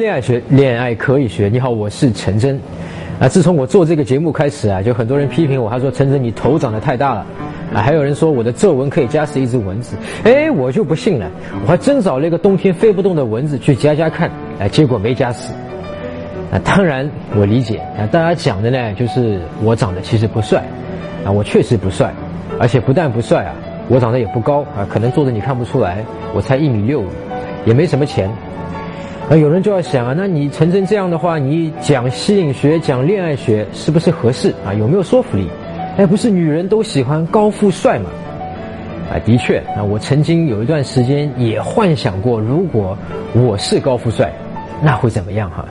恋爱学，恋爱可以学。你好，我是陈真。啊，自从我做这个节目开始啊，就很多人批评我，他说陈真你头长得太大了。啊，还有人说我的皱纹可以夹死一只蚊子。哎，我就不信了，我还真找了一个冬天飞不动的蚊子去夹夹看，哎，结果没夹死。啊，当然我理解，啊，大家讲的呢，就是我长得其实不帅。啊，我确实不帅，而且不但不帅啊，我长得也不高啊，可能坐着你看不出来，我才一米六五，也没什么钱。那有人就要想啊，那你陈真这样的话，你讲吸引学、讲恋爱学是不是合适啊？有没有说服力？哎，不是女人都喜欢高富帅吗？啊，的确啊，我曾经有一段时间也幻想过，如果我是高富帅，那会怎么样哈？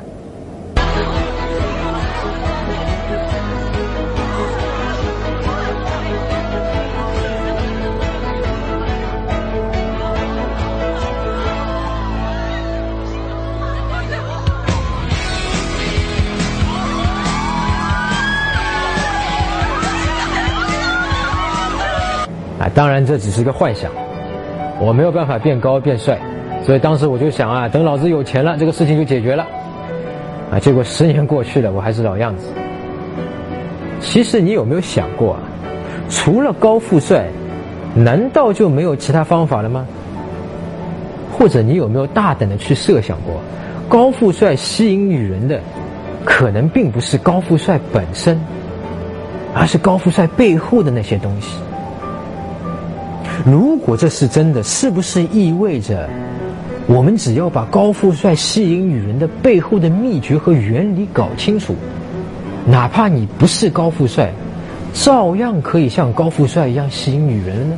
当然这只是个幻想，我没有办法变高变帅，所以当时我就想啊，等老子有钱了，这个事情就解决了。啊，结果十年过去了，我还是老样子。其实你有没有想过啊？除了高富帅，难道就没有其他方法了吗？或者你有没有大胆的去设想过，高富帅吸引女人的，可能并不是高富帅本身，而是高富帅背后的那些东西。如果这是真的，是不是意味着我们只要把高富帅吸引女人的背后的秘诀和原理搞清楚，哪怕你不是高富帅，照样可以像高富帅一样吸引女人呢？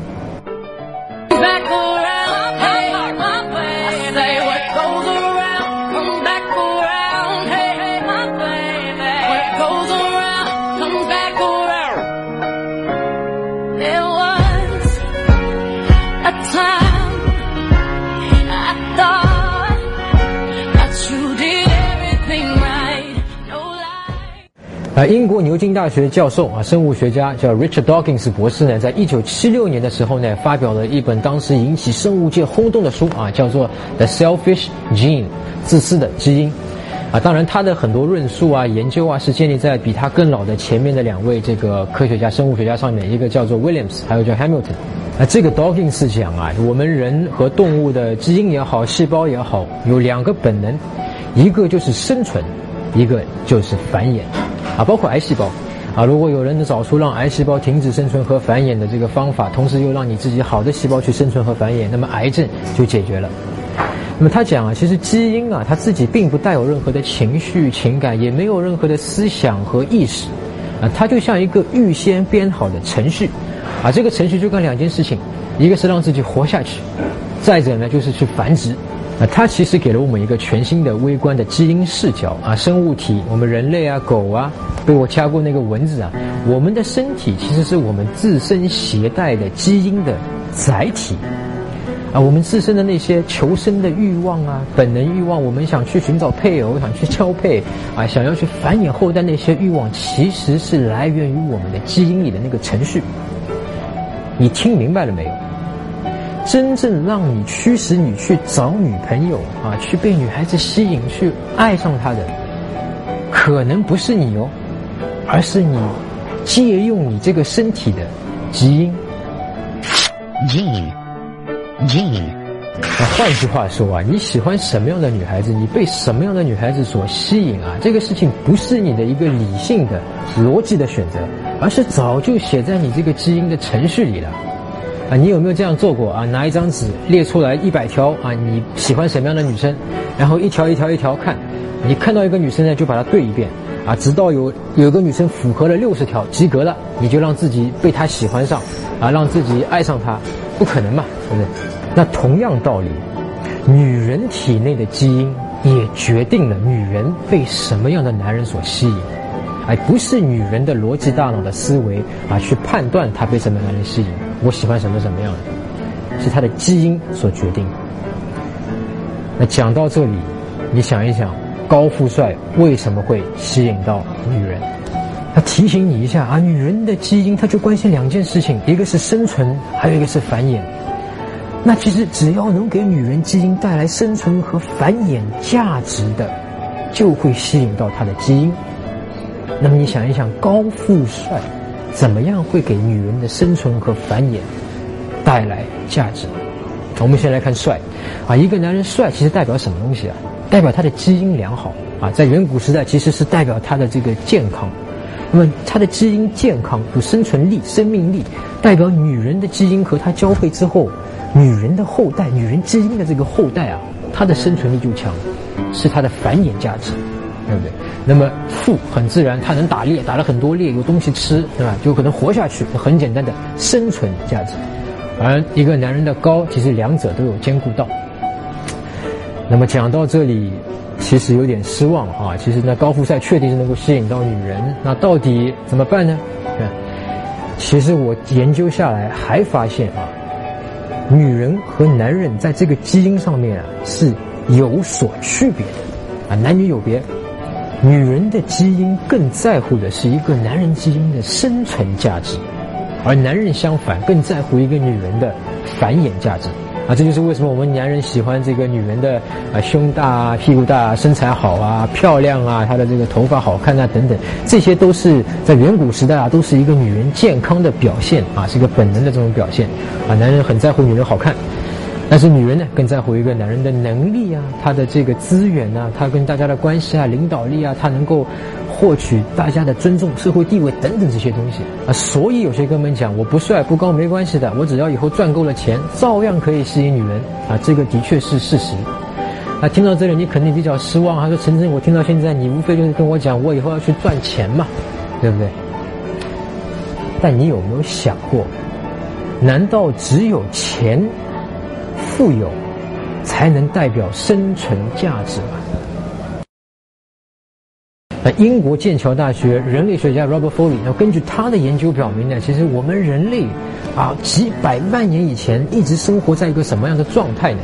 啊，英国牛津大学教授啊，生物学家叫 Richard Dawkins 博士呢，在一九七六年的时候呢，发表了一本当时引起生物界轰动的书啊，叫做《The Selfish Gene》自私的基因。啊，当然他的很多论述啊、研究啊，是建立在比他更老的前面的两位这个科学家、生物学家上面，一个叫做 Williams，还有叫 Hamilton。啊，这个 Dawkins 讲啊，我们人和动物的基因也好，细胞也好，有两个本能，一个就是生存，一个就是繁衍。啊，包括癌细胞，啊，如果有人能找出让癌细胞停止生存和繁衍的这个方法，同时又让你自己好的细胞去生存和繁衍，那么癌症就解决了。那么他讲啊，其实基因啊，它自己并不带有任何的情绪、情感，也没有任何的思想和意识，啊，它就像一个预先编好的程序，啊，这个程序就干两件事情，一个是让自己活下去，再者呢就是去繁殖。啊，它其实给了我们一个全新的微观的基因视角啊，生物体，我们人类啊，狗啊，被我掐过那个蚊子啊，我们的身体其实是我们自身携带的基因的载体啊，我们自身的那些求生的欲望啊，本能欲望，我们想去寻找配偶，想去交配啊，想要去繁衍后代那些欲望，其实是来源于我们的基因里的那个程序。你听明白了没有？真正让你驱使你去找女朋友啊，去被女孩子吸引，去爱上她的，可能不是你哦，而是你借用你这个身体的基因。基因，基因。那换句话说啊，你喜欢什么样的女孩子，你被什么样的女孩子所吸引啊，这个事情不是你的一个理性的逻辑的选择，而是早就写在你这个基因的程序里了。啊，你有没有这样做过啊？拿一张纸列出来一百条啊，你喜欢什么样的女生？然后一条一条一条看，你看到一个女生呢，就把它对一遍啊，直到有有个女生符合了六十条，及格了，你就让自己被她喜欢上，啊，让自己爱上她，不可能嘛，对不对？那同样道理，女人体内的基因也决定了女人被什么样的男人所吸引，而不是女人的逻辑大脑的思维啊去判断她被什么男人吸引。我喜欢什么什么样的，是他的基因所决定。那讲到这里，你想一想，高富帅为什么会吸引到女人？他提醒你一下啊，女人的基因，他就关心两件事情，一个是生存，还有一个是繁衍。那其实只要能给女人基因带来生存和繁衍价值的。就会吸引到他的基因。那么你想一想，高富帅怎么样会给女人的生存和繁衍带来价值？我们先来看帅，啊，一个男人帅其实代表什么东西啊？代表他的基因良好啊，在远古时代其实是代表他的这个健康。那么他的基因健康有生存力、生命力，代表女人的基因和他交配之后，女人的后代、女人基因的这个后代啊，她的生存力就强，是她的繁衍价值，对不对？那么富很自然，他能打猎，打了很多猎，有东西吃，对吧？就可能活下去，很简单的生存价值。而一个男人的高，其实两者都有兼顾到。那么讲到这里，其实有点失望啊。其实那，高富帅确定是能够吸引到女人，那到底怎么办呢？其实我研究下来还发现啊，女人和男人在这个基因上面啊是有所区别的啊，男女有别。女人的基因更在乎的是一个男人基因的生存价值。而男人相反，更在乎一个女人的繁衍价值啊！这就是为什么我们男人喜欢这个女人的啊胸大啊、屁股大、身材好啊、漂亮啊、她的这个头发好看啊等等，这些都是在远古时代啊，都是一个女人健康的表现啊，是一个本能的这种表现啊。男人很在乎女人好看，但是女人呢，更在乎一个男人的能力啊，他的这个资源啊，他跟大家的关系啊、领导力啊，他能够。获取大家的尊重、社会地位等等这些东西啊，所以有些哥们讲我不帅不高没关系的，我只要以后赚够了钱，照样可以吸引女人啊，这个的确是事实。那听到这里你肯定比较失望，他说陈真，我听到现在你无非就是跟我讲我以后要去赚钱嘛，对不对？但你有没有想过，难道只有钱、富有才能代表生存价值嘛？那英国剑桥大学人类学家 Robert Foley，那根据他的研究表明呢，其实我们人类啊几百万年以前一直生活在一个什么样的状态呢？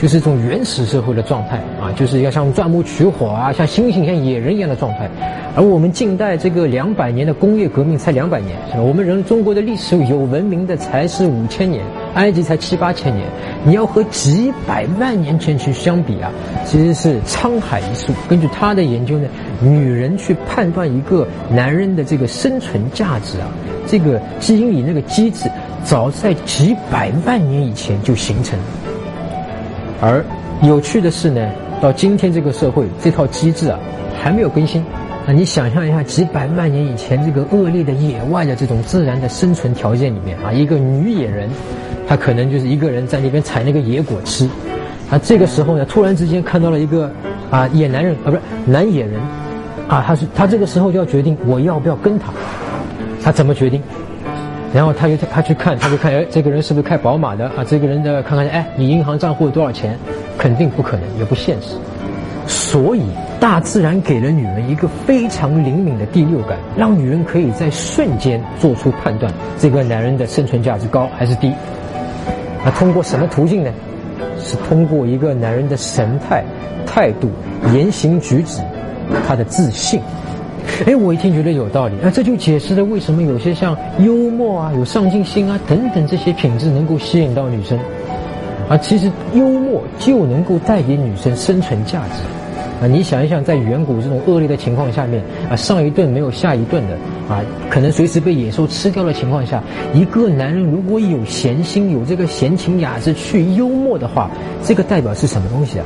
就是一种原始社会的状态啊，就是要像钻木取火啊，像猩猩、像野人一样的状态。而我们近代这个两百年的工业革命才两百年，是吧？我们人中国的历史有文明的才是五千年，埃及才七八千年。你要和几百万年前去相比啊，其实是沧海一粟。根据他的研究呢，女人去判断一个男人的这个生存价值啊，这个基因里那个机制，早在几百万年以前就形成。而有趣的是呢，到今天这个社会，这套机制啊还没有更新。那你想象一下，几百万年以前这个恶劣的野外的这种自然的生存条件里面啊，一个女野人，她可能就是一个人在那边采那个野果吃。啊，这个时候呢，突然之间看到了一个啊野男人啊，不是男野人，啊，他是他这个时候就要决定我要不要跟他，他怎么决定？然后他就他去看，他就看，哎，这个人是不是开宝马的啊？这个人的看看，哎，你银行账户有多少钱？肯定不可能，也不现实。所以，大自然给了女人一个非常灵敏的第六感，让女人可以在瞬间做出判断：这个男人的生存价值高还是低。那通过什么途径呢？是通过一个男人的神态、态度、言行举止，他的自信。哎，我一听觉得有道理，那这就解释了为什么有些像幽默啊、有上进心啊等等这些品质能够吸引到女生，啊，其实幽默就能够带给女生生存价值，啊，你想一想，在远古这种恶劣的情况下面，啊，上一顿没有下一顿的，啊，可能随时被野兽吃掉的情况下，一个男人如果有闲心、有这个闲情雅致去幽默的话，这个代表是什么东西啊？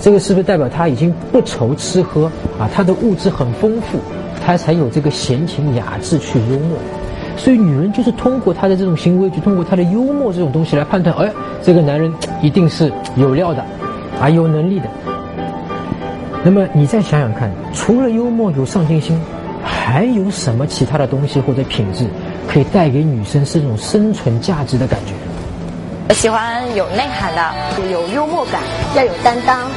这个是不是代表他已经不愁吃喝啊？他的物质很丰富，他才有这个闲情雅致去幽默。所以女人就是通过他的这种行为，就通过他的幽默这种东西来判断，哎，这个男人一定是有料的，啊，有能力的。那么你再想想看，除了幽默、有上进心，还有什么其他的东西或者品质可以带给女生是一种生存价值的感觉？我喜欢有内涵的，有幽默感，要有担当，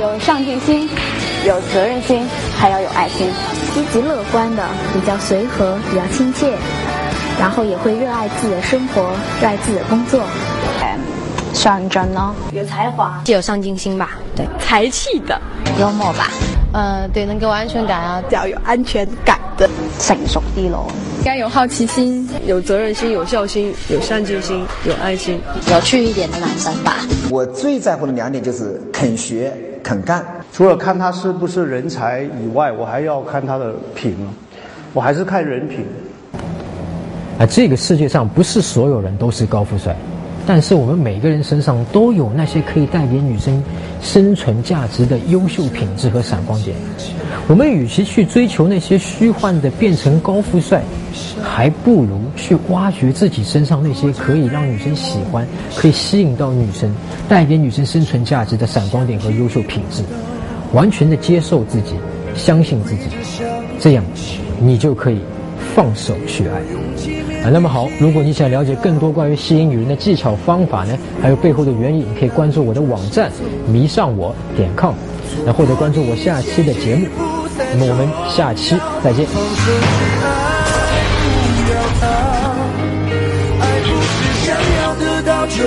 有上进心，有责任心，还要有爱心，积极乐观的，比较随和，比较亲切，然后也会热爱自己的生活，热爱自己的工作。上真呢，有才华，既有上进心吧，对，才气的，幽默吧，呃，对，能给我安全感啊，要有安全感的，成熟低咯。应该有好奇心，有责任心，有孝心，有上进心，有爱心，有趣一点的男生吧。我最在乎的两点就是肯学肯干。除了看他是不是人才以外，我还要看他的品我还是看人品。啊，这个世界上不是所有人都是高富帅，但是我们每个人身上都有那些可以带给女生生存价值的优秀品质和闪光点。我们与其去追求那些虚幻的变成高富帅，还不如去挖掘自己身上那些可以让女生喜欢、可以吸引到女生、带给女生生存价值的闪光点和优秀品质。完全的接受自己，相信自己，这样你就可以放手去爱。啊，那么好，如果你想了解更多关于吸引女人的技巧方法呢，还有背后的原因，你可以关注我的网站迷上我点 com，那或者关注我下期的节目。那么我们下期再见。爱不是想要得到就